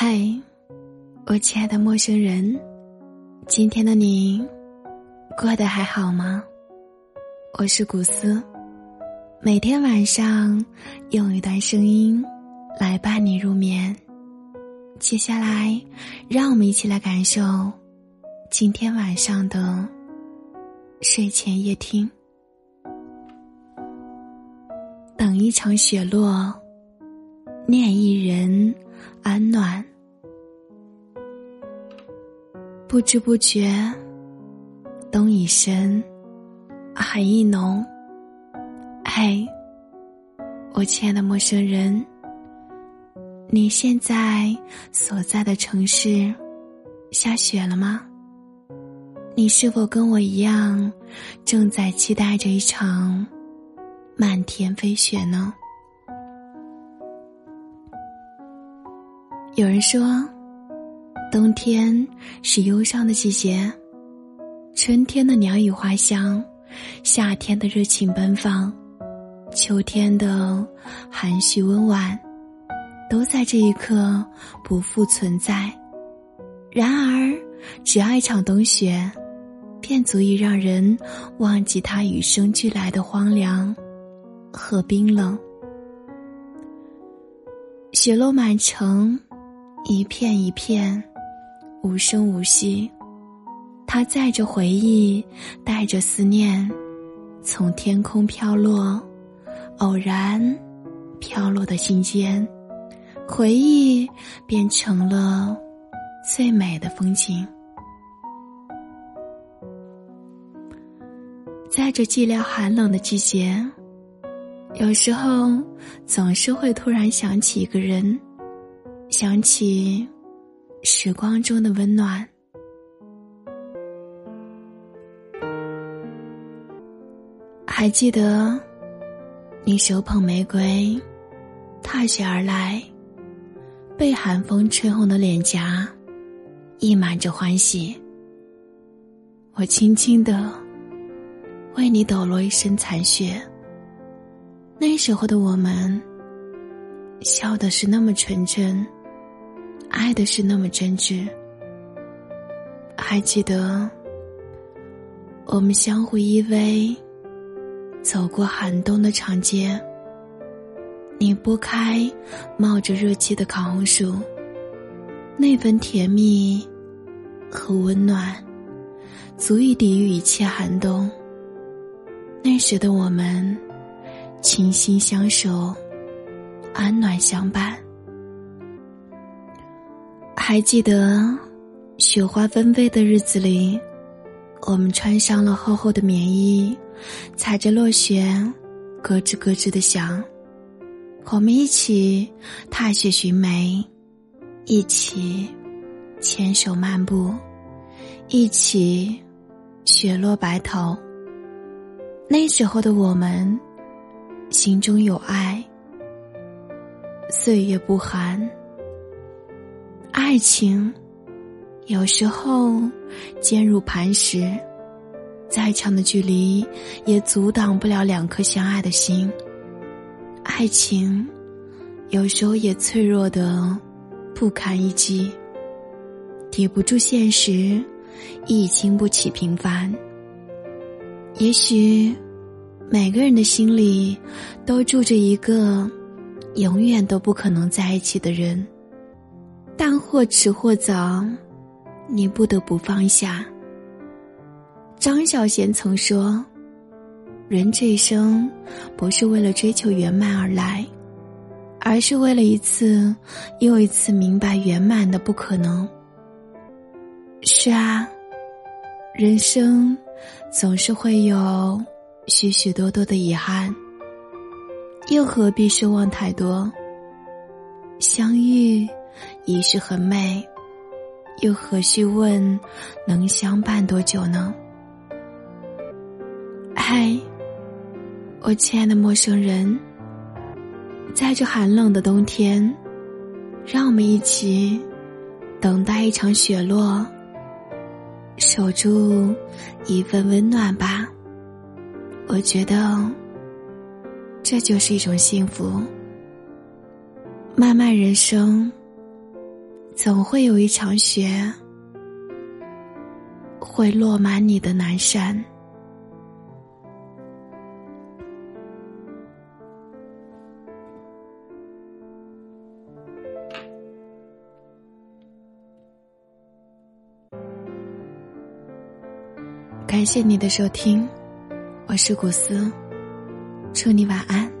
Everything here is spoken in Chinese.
嗨，我亲爱的陌生人，今天的你过得还好吗？我是古斯，每天晚上用一段声音来伴你入眠。接下来，让我们一起来感受今天晚上的睡前夜听。等一场雪落，念一人不知不觉，冬已深，寒意浓。嘿，我亲爱的陌生人，你现在所在的城市下雪了吗？你是否跟我一样，正在期待着一场漫天飞雪呢？有人说。冬天是忧伤的季节，春天的鸟语花香，夏天的热情奔放，秋天的含蓄温婉，都在这一刻不复存在。然而，只要一场冬雪，便足以让人忘记它与生俱来的荒凉和冰冷。雪落满城，一片一片。无声无息，它载着回忆，带着思念，从天空飘落，偶然飘落的心间，回忆变成了最美的风景。在这寂寥寒冷的季节，有时候总是会突然想起一个人，想起。时光中的温暖，还记得你手捧玫瑰，踏雪而来，被寒风吹红的脸颊，溢满着欢喜。我轻轻的为你抖落一身残雪。那时候的我们，笑的是那么纯真。爱的是那么真挚，还记得我们相互依偎，走过寒冬的长街。你拨开冒着热气的烤红薯，那份甜蜜和温暖，足以抵御一切寒冬。那时的我们，倾心相守，安暖相伴。还记得雪花纷飞的日子里，我们穿上了厚厚的棉衣，踩着落雪，咯吱咯吱的响。我们一起踏雪寻梅，一起牵手漫步，一起雪落白头。那时候的我们，心中有爱，岁月不寒。爱情，有时候坚如磐石，再长的距离也阻挡不了两颗相爱的心。爱情，有时候也脆弱的不堪一击，抵不住现实，亦经不起平凡。也许，每个人的心里都住着一个永远都不可能在一起的人。或迟或早，你不得不放下。张小娴曾说：“人这一生，不是为了追求圆满而来，而是为了一次又一次明白圆满的不可能。”是啊，人生总是会有许许多多的遗憾，又何必奢望太多？相遇。已是很美，又何须问能相伴多久呢？嗨，我亲爱的陌生人，在这寒冷的冬天，让我们一起等待一场雪落，守住一份温暖吧。我觉得这就是一种幸福。漫漫人生。总会有一场雪，会落满你的南山。感谢你的收听，我是古斯，祝你晚安。